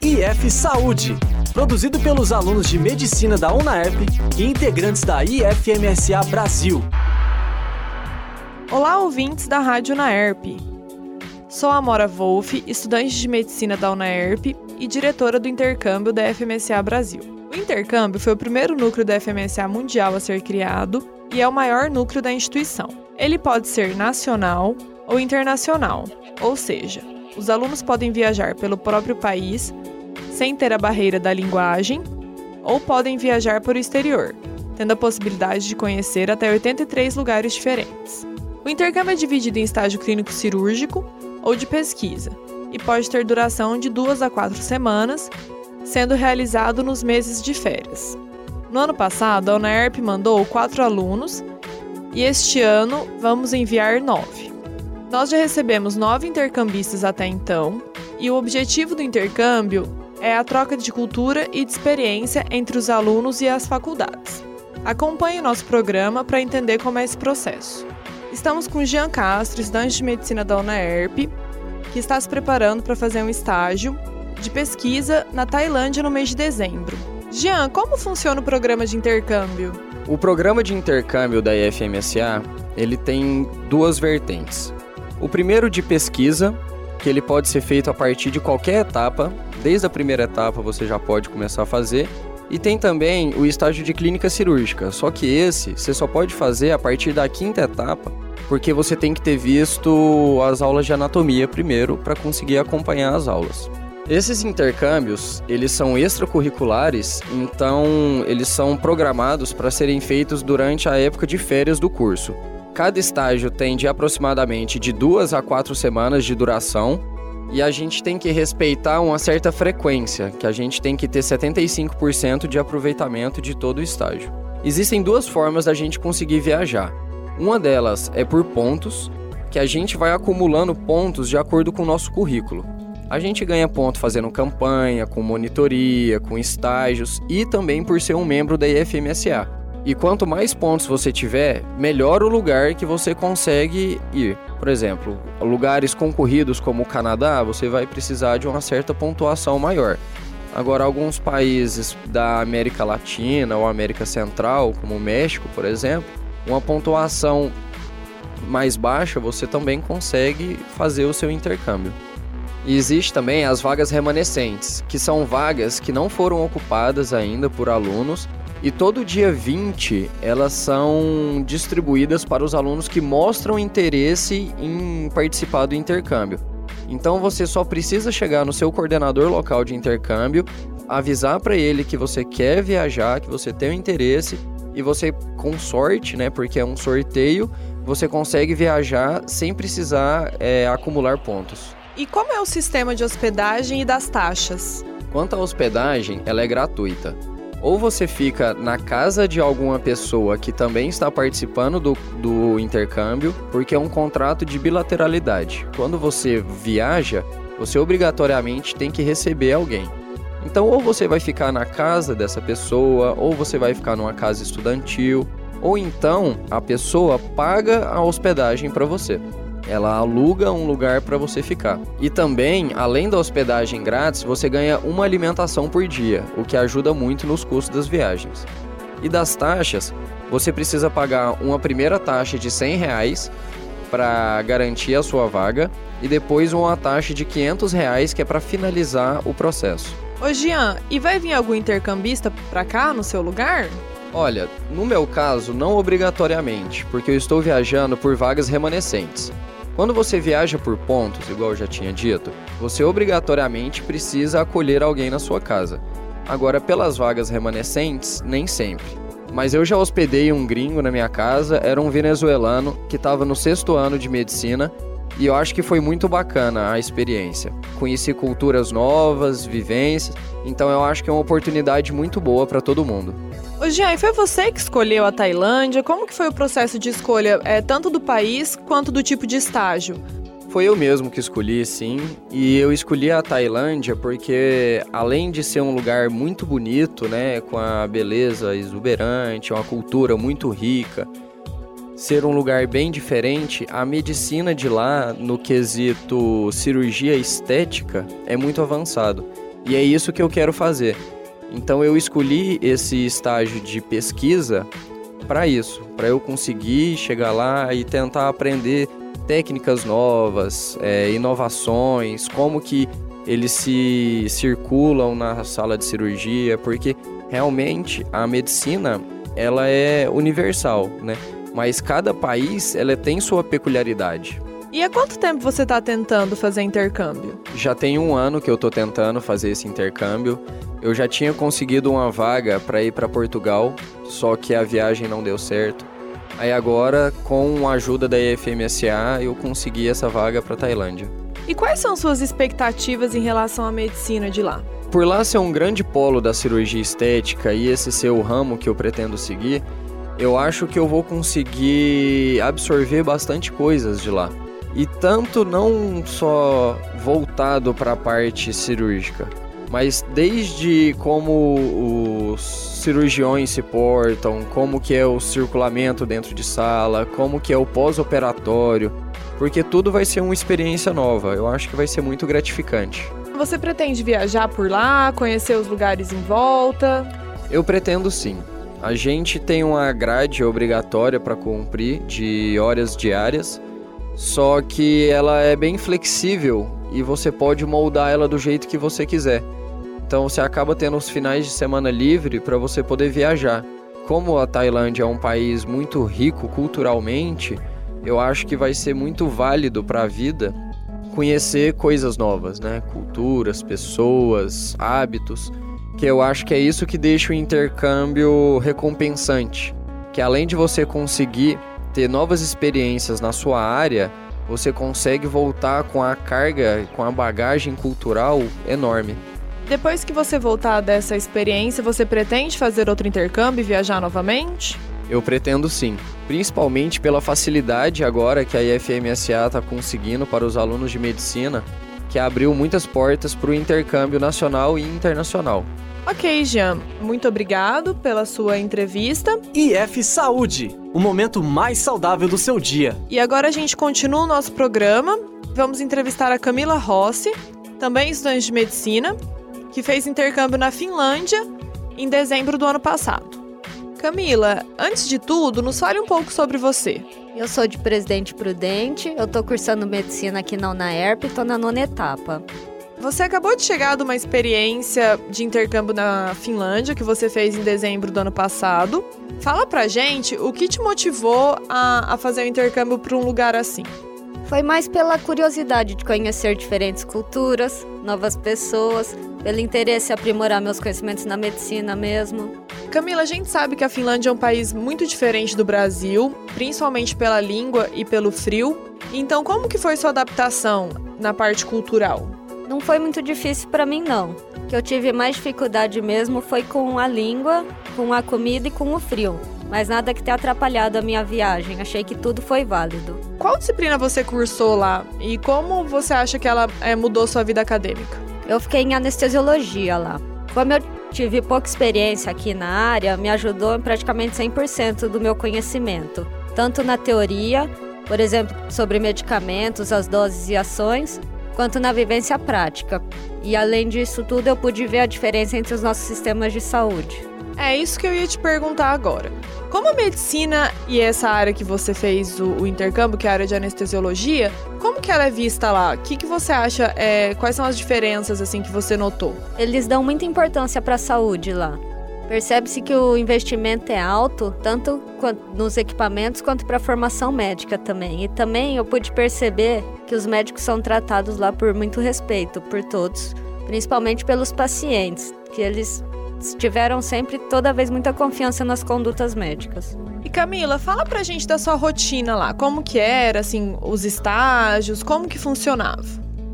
IF Saúde, produzido pelos alunos de medicina da UNAERP e integrantes da IFMSA Brasil. Olá, ouvintes da Rádio UNAERP. Sou Amora Wolff, estudante de medicina da UNAERP e diretora do intercâmbio da FMSA Brasil. O intercâmbio foi o primeiro núcleo da FMSA mundial a ser criado e é o maior núcleo da instituição. Ele pode ser nacional ou internacional, ou seja, os alunos podem viajar pelo próprio país sem ter a barreira da linguagem ou podem viajar para o exterior, tendo a possibilidade de conhecer até 83 lugares diferentes. O intercâmbio é dividido em estágio clínico cirúrgico ou de pesquisa e pode ter duração de duas a quatro semanas, sendo realizado nos meses de férias. No ano passado, a UNERP mandou quatro alunos e este ano vamos enviar nove. Nós já recebemos nove intercambistas até então, e o objetivo do intercâmbio é a troca de cultura e de experiência entre os alunos e as faculdades. Acompanhe o nosso programa para entender como é esse processo. Estamos com Jean Castro, estudante de medicina da UNAERP, que está se preparando para fazer um estágio de pesquisa na Tailândia no mês de dezembro. Jean, como funciona o programa de intercâmbio? O programa de intercâmbio da IFMSA, ele tem duas vertentes. O primeiro de pesquisa, que ele pode ser feito a partir de qualquer etapa, desde a primeira etapa você já pode começar a fazer. E tem também o estágio de clínica cirúrgica, só que esse você só pode fazer a partir da quinta etapa, porque você tem que ter visto as aulas de anatomia primeiro para conseguir acompanhar as aulas. Esses intercâmbios, eles são extracurriculares, então eles são programados para serem feitos durante a época de férias do curso. Cada estágio tem de aproximadamente de duas a quatro semanas de duração e a gente tem que respeitar uma certa frequência, que a gente tem que ter 75% de aproveitamento de todo o estágio. Existem duas formas da gente conseguir viajar. Uma delas é por pontos, que a gente vai acumulando pontos de acordo com o nosso currículo. A gente ganha ponto fazendo campanha, com monitoria, com estágios e também por ser um membro da IFMSA. E quanto mais pontos você tiver, melhor o lugar que você consegue ir. Por exemplo, lugares concorridos como o Canadá, você vai precisar de uma certa pontuação maior. Agora, alguns países da América Latina ou América Central, como o México, por exemplo, uma pontuação mais baixa você também consegue fazer o seu intercâmbio. E existe também as vagas remanescentes, que são vagas que não foram ocupadas ainda por alunos e todo dia 20 elas são distribuídas para os alunos que mostram interesse em participar do intercâmbio. Então você só precisa chegar no seu coordenador local de intercâmbio, avisar para ele que você quer viajar, que você tem um interesse e você com sorte, né, porque é um sorteio, você consegue viajar sem precisar é, acumular pontos. E como é o sistema de hospedagem e das taxas? Quanto à hospedagem, ela é gratuita ou você fica na casa de alguma pessoa que também está participando do, do intercâmbio, porque é um contrato de bilateralidade. Quando você viaja, você obrigatoriamente tem que receber alguém. Então, ou você vai ficar na casa dessa pessoa, ou você vai ficar numa casa estudantil, ou então a pessoa paga a hospedagem para você ela aluga um lugar para você ficar. E também, além da hospedagem grátis, você ganha uma alimentação por dia, o que ajuda muito nos custos das viagens. E das taxas, você precisa pagar uma primeira taxa de 100 reais para garantir a sua vaga e depois uma taxa de 500 reais que é para finalizar o processo. Ô Jean, e vai vir algum intercambista para cá no seu lugar? Olha, no meu caso, não obrigatoriamente, porque eu estou viajando por vagas remanescentes. Quando você viaja por pontos, igual eu já tinha dito, você obrigatoriamente precisa acolher alguém na sua casa. Agora, pelas vagas remanescentes, nem sempre. Mas eu já hospedei um gringo na minha casa, era um venezuelano que estava no sexto ano de medicina e eu acho que foi muito bacana a experiência. Conheci culturas novas, vivências, então eu acho que é uma oportunidade muito boa para todo mundo. Ô Jean, foi você que escolheu a Tailândia? Como que foi o processo de escolha, é, tanto do país quanto do tipo de estágio? Foi eu mesmo que escolhi, sim. E eu escolhi a Tailândia porque, além de ser um lugar muito bonito, né, com a beleza exuberante, uma cultura muito rica, ser um lugar bem diferente, a medicina de lá, no quesito cirurgia estética, é muito avançado. E é isso que eu quero fazer. Então eu escolhi esse estágio de pesquisa para isso, para eu conseguir chegar lá e tentar aprender técnicas novas, é, inovações, como que eles se circulam na sala de cirurgia, porque realmente a medicina ela é universal, né? Mas cada país ela tem sua peculiaridade. E há quanto tempo você está tentando fazer intercâmbio? Já tem um ano que eu estou tentando fazer esse intercâmbio. Eu já tinha conseguido uma vaga para ir para Portugal, só que a viagem não deu certo. Aí agora, com a ajuda da IFMSA, eu consegui essa vaga para Tailândia. E quais são suas expectativas em relação à medicina de lá? Por lá ser um grande polo da cirurgia estética e esse ser o ramo que eu pretendo seguir, eu acho que eu vou conseguir absorver bastante coisas de lá. E tanto não só voltado para a parte cirúrgica, mas desde como os cirurgiões se portam, como que é o circulamento dentro de sala, como que é o pós-operatório, porque tudo vai ser uma experiência nova. Eu acho que vai ser muito gratificante. Você pretende viajar por lá, conhecer os lugares em volta? Eu pretendo sim. A gente tem uma grade obrigatória para cumprir de horas diárias, só que ela é bem flexível e você pode moldar ela do jeito que você quiser. Então você acaba tendo os finais de semana livre para você poder viajar. Como a Tailândia é um país muito rico culturalmente, eu acho que vai ser muito válido para a vida conhecer coisas novas, né? Culturas, pessoas, hábitos, que eu acho que é isso que deixa o intercâmbio recompensante, que além de você conseguir ter novas experiências na sua área, você consegue voltar com a carga, com a bagagem cultural enorme. Depois que você voltar dessa experiência, você pretende fazer outro intercâmbio e viajar novamente? Eu pretendo sim, principalmente pela facilidade agora que a IFMSA está conseguindo para os alunos de medicina, que abriu muitas portas para o intercâmbio nacional e internacional. Ok, Jean, muito obrigado pela sua entrevista. IF Saúde, o momento mais saudável do seu dia. E agora a gente continua o nosso programa. Vamos entrevistar a Camila Rossi, também estudante de medicina, que fez intercâmbio na Finlândia em dezembro do ano passado. Camila, antes de tudo, nos fale um pouco sobre você. Eu sou de Presidente Prudente, eu tô cursando medicina aqui na UNAERP e tô na nona etapa. Você acabou de chegar de uma experiência de intercâmbio na Finlândia que você fez em dezembro do ano passado. Fala pra gente o que te motivou a, a fazer o intercâmbio para um lugar assim. Foi mais pela curiosidade de conhecer diferentes culturas, novas pessoas, pelo interesse em aprimorar meus conhecimentos na medicina mesmo. Camila, a gente sabe que a Finlândia é um país muito diferente do Brasil, principalmente pela língua e pelo frio. Então, como que foi sua adaptação na parte cultural? Não foi muito difícil para mim não. O que eu tive mais dificuldade mesmo foi com a língua, com a comida e com o frio. Mas nada que tenha atrapalhado a minha viagem. Achei que tudo foi válido. Qual disciplina você cursou lá e como você acha que ela é, mudou sua vida acadêmica? Eu fiquei em anestesiologia lá. Como eu tive pouca experiência aqui na área, me ajudou em praticamente 100% do meu conhecimento, tanto na teoria, por exemplo, sobre medicamentos, as doses e ações, quanto na vivência prática. E além disso tudo, eu pude ver a diferença entre os nossos sistemas de saúde. É isso que eu ia te perguntar agora. Como a medicina e essa área que você fez o, o, intercâmbio, que é a área de anestesiologia, como que ela é vista lá? O que, que você acha? É, quais são as diferenças assim que você notou? Eles dão muita importância para a saúde lá. Percebe-se que o investimento é alto, tanto nos equipamentos quanto para a formação médica também. E também eu pude perceber que os médicos são tratados lá por muito respeito por todos, principalmente pelos pacientes, que eles tiveram sempre, toda vez, muita confiança nas condutas médicas. E Camila, fala pra gente da sua rotina lá. Como que era, assim, os estágios, como que funcionava?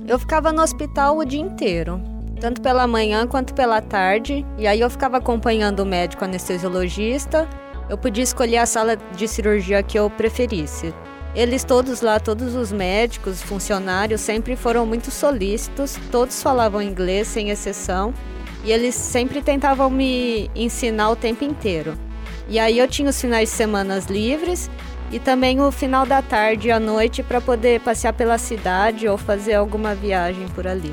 Eu ficava no hospital o dia inteiro, tanto pela manhã quanto pela tarde, e aí eu ficava acompanhando o médico anestesiologista. Eu podia escolher a sala de cirurgia que eu preferisse. Eles todos lá, todos os médicos, funcionários, sempre foram muito solícitos, todos falavam inglês sem exceção. E eles sempre tentavam me ensinar o tempo inteiro. E aí eu tinha os finais de semana livres e também o final da tarde e à noite para poder passear pela cidade ou fazer alguma viagem por ali.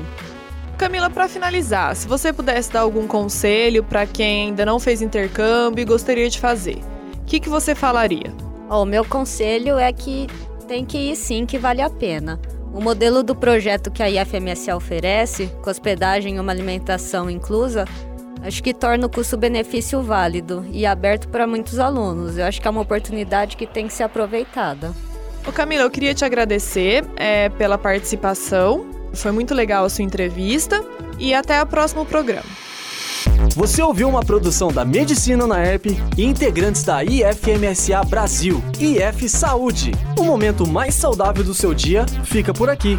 Camila, para finalizar, se você pudesse dar algum conselho para quem ainda não fez intercâmbio e gostaria de fazer, o que, que você falaria? O meu conselho é que tem que ir sim, que vale a pena. O modelo do projeto que a IFMSA oferece, com hospedagem e uma alimentação inclusa, acho que torna o custo-benefício válido e aberto para muitos alunos. Eu acho que é uma oportunidade que tem que ser aproveitada. Ô Camila, eu queria te agradecer é, pela participação. Foi muito legal a sua entrevista e até o próximo programa. Você ouviu uma produção da Medicina na ERP e integrantes da IFMSA Brasil, IF Saúde. O momento mais saudável do seu dia fica por aqui.